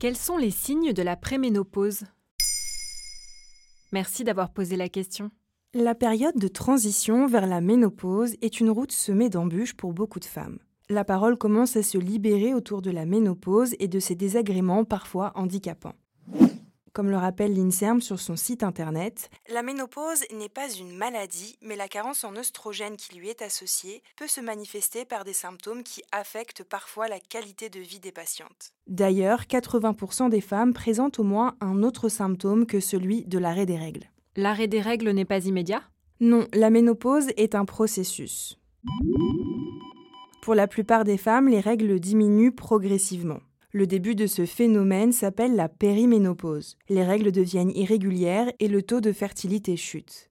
Quels sont les signes de la préménopause? Merci d'avoir posé la question. La période de transition vers la ménopause est une route semée d'embûches pour beaucoup de femmes. La parole commence à se libérer autour de la ménopause et de ses désagréments parfois handicapants. Comme le rappelle l'INSERM sur son site internet, la ménopause n'est pas une maladie, mais la carence en oestrogène qui lui est associée peut se manifester par des symptômes qui affectent parfois la qualité de vie des patientes. D'ailleurs, 80% des femmes présentent au moins un autre symptôme que celui de l'arrêt des règles. L'arrêt des règles n'est pas immédiat? Non, la ménopause est un processus. Pour la plupart des femmes, les règles diminuent progressivement. Le début de ce phénomène s'appelle la périménopause. Les règles deviennent irrégulières et le taux de fertilité chute.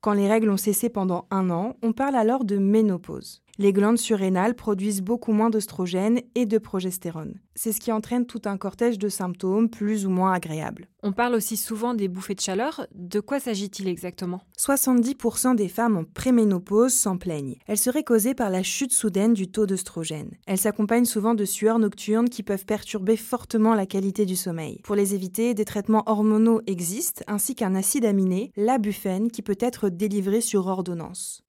Quand les règles ont cessé pendant un an, on parle alors de ménopause. Les glandes surrénales produisent beaucoup moins d'oestrogène et de progestérone. C'est ce qui entraîne tout un cortège de symptômes plus ou moins agréables. On parle aussi souvent des bouffées de chaleur. De quoi s'agit-il exactement? 70% des femmes en préménopause s'en plaignent. Elles seraient causées par la chute soudaine du taux d'oestrogène. Elles s'accompagnent souvent de sueurs nocturnes qui peuvent perturber fortement la qualité du sommeil. Pour les éviter, des traitements hormonaux existent, ainsi qu'un acide aminé, l'abufène, qui peut être délivré sur ordonnance.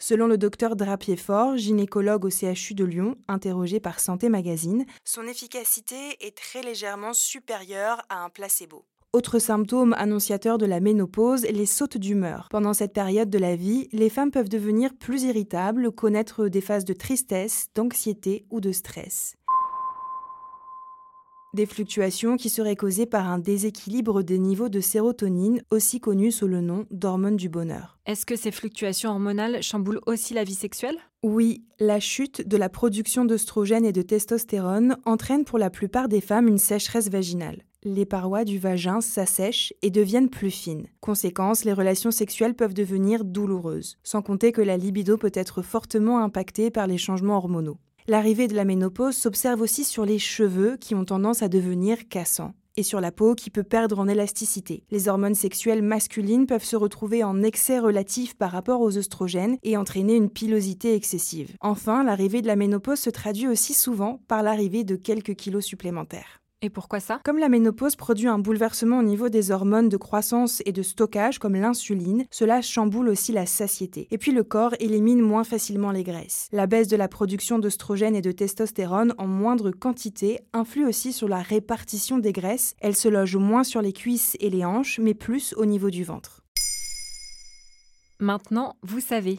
Selon le docteur Drapier-Fort, gynécologue au CHU de Lyon, interrogé par Santé Magazine, son efficacité est très légèrement supérieure à un placebo. Autre symptôme annonciateur de la ménopause, les sautes d'humeur. Pendant cette période de la vie, les femmes peuvent devenir plus irritables, connaître des phases de tristesse, d'anxiété ou de stress. Des fluctuations qui seraient causées par un déséquilibre des niveaux de sérotonine, aussi connu sous le nom d'hormone du bonheur. Est-ce que ces fluctuations hormonales chamboulent aussi la vie sexuelle? Oui, la chute de la production d'œstrogène et de testostérone entraîne pour la plupart des femmes une sécheresse vaginale. Les parois du vagin s'assèchent et deviennent plus fines. Conséquence, les relations sexuelles peuvent devenir douloureuses, sans compter que la libido peut être fortement impactée par les changements hormonaux. L'arrivée de la ménopause s'observe aussi sur les cheveux qui ont tendance à devenir cassants et sur la peau qui peut perdre en élasticité. Les hormones sexuelles masculines peuvent se retrouver en excès relatif par rapport aux œstrogènes et entraîner une pilosité excessive. Enfin, l'arrivée de la ménopause se traduit aussi souvent par l'arrivée de quelques kilos supplémentaires. Et pourquoi ça? Comme la ménopause produit un bouleversement au niveau des hormones de croissance et de stockage comme l'insuline, cela chamboule aussi la satiété. Et puis le corps élimine moins facilement les graisses. La baisse de la production d'œstrogène et de testostérone en moindre quantité influe aussi sur la répartition des graisses. Elles se logent moins sur les cuisses et les hanches, mais plus au niveau du ventre. Maintenant, vous savez.